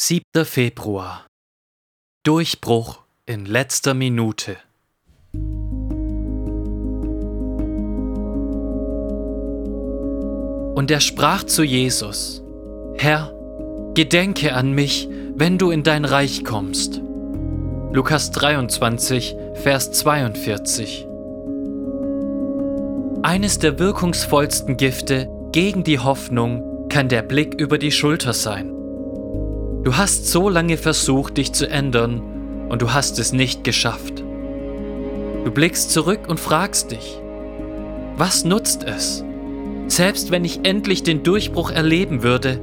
7. Februar Durchbruch in letzter Minute Und er sprach zu Jesus, Herr, gedenke an mich, wenn du in dein Reich kommst. Lukas 23, Vers 42 Eines der wirkungsvollsten Gifte gegen die Hoffnung kann der Blick über die Schulter sein. Du hast so lange versucht, dich zu ändern und du hast es nicht geschafft. Du blickst zurück und fragst dich, was nutzt es? Selbst wenn ich endlich den Durchbruch erleben würde,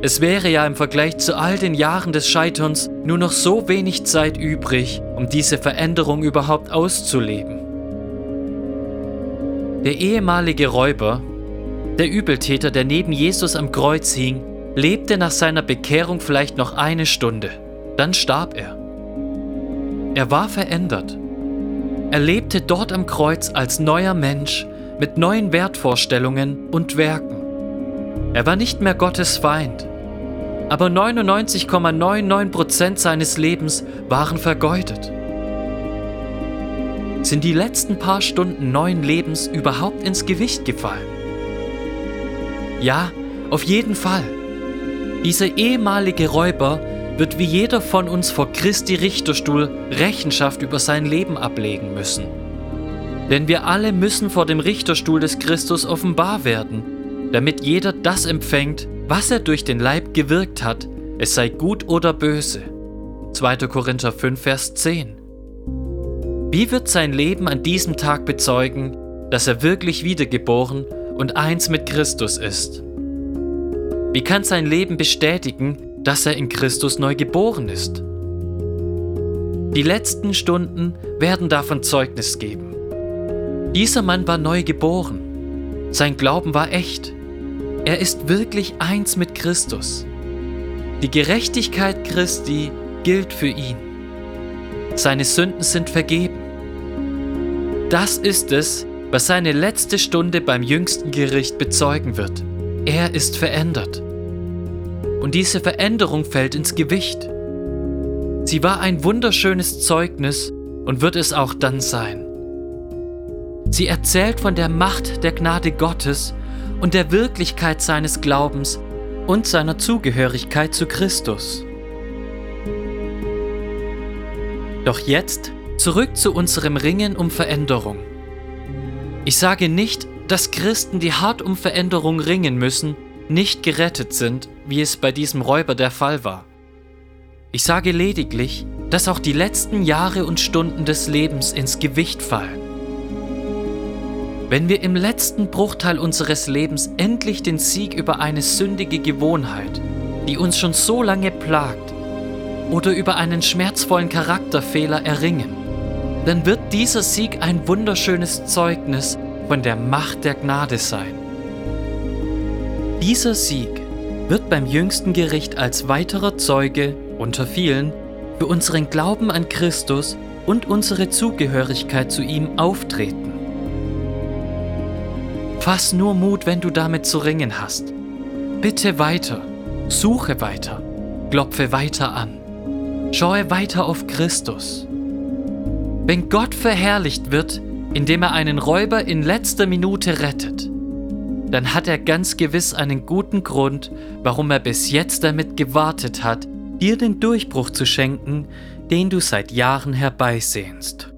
es wäre ja im Vergleich zu all den Jahren des Scheiterns nur noch so wenig Zeit übrig, um diese Veränderung überhaupt auszuleben. Der ehemalige Räuber, der Übeltäter, der neben Jesus am Kreuz hing, lebte nach seiner Bekehrung vielleicht noch eine Stunde, dann starb er. Er war verändert. Er lebte dort am Kreuz als neuer Mensch mit neuen Wertvorstellungen und Werken. Er war nicht mehr Gottes Feind, aber 99,99% seines Lebens waren vergeudet. Sind die letzten paar Stunden neuen Lebens überhaupt ins Gewicht gefallen? Ja, auf jeden Fall. Dieser ehemalige Räuber wird wie jeder von uns vor Christi Richterstuhl Rechenschaft über sein Leben ablegen müssen. Denn wir alle müssen vor dem Richterstuhl des Christus offenbar werden, damit jeder das empfängt, was er durch den Leib gewirkt hat, es sei gut oder böse. 2. Korinther 5, Vers 10. Wie wird sein Leben an diesem Tag bezeugen, dass er wirklich wiedergeboren und eins mit Christus ist? Wie kann sein Leben bestätigen, dass er in Christus neu geboren ist? Die letzten Stunden werden davon Zeugnis geben. Dieser Mann war neu geboren. Sein Glauben war echt. Er ist wirklich eins mit Christus. Die Gerechtigkeit Christi gilt für ihn. Seine Sünden sind vergeben. Das ist es, was seine letzte Stunde beim jüngsten Gericht bezeugen wird. Er ist verändert. Und diese Veränderung fällt ins Gewicht. Sie war ein wunderschönes Zeugnis und wird es auch dann sein. Sie erzählt von der Macht der Gnade Gottes und der Wirklichkeit seines Glaubens und seiner Zugehörigkeit zu Christus. Doch jetzt zurück zu unserem Ringen um Veränderung. Ich sage nicht, dass Christen, die hart um Veränderung ringen müssen, nicht gerettet sind, wie es bei diesem Räuber der Fall war. Ich sage lediglich, dass auch die letzten Jahre und Stunden des Lebens ins Gewicht fallen. Wenn wir im letzten Bruchteil unseres Lebens endlich den Sieg über eine sündige Gewohnheit, die uns schon so lange plagt, oder über einen schmerzvollen Charakterfehler erringen, dann wird dieser Sieg ein wunderschönes Zeugnis von der Macht der Gnade sein. Dieser Sieg wird beim jüngsten Gericht als weiterer Zeuge unter vielen für unseren Glauben an Christus und unsere Zugehörigkeit zu ihm auftreten. Fass nur Mut, wenn du damit zu ringen hast. Bitte weiter, suche weiter, klopfe weiter an, schaue weiter auf Christus. Wenn Gott verherrlicht wird, indem er einen Räuber in letzter Minute rettet, dann hat er ganz gewiss einen guten Grund, warum er bis jetzt damit gewartet hat, dir den Durchbruch zu schenken, den du seit Jahren herbeisehnst.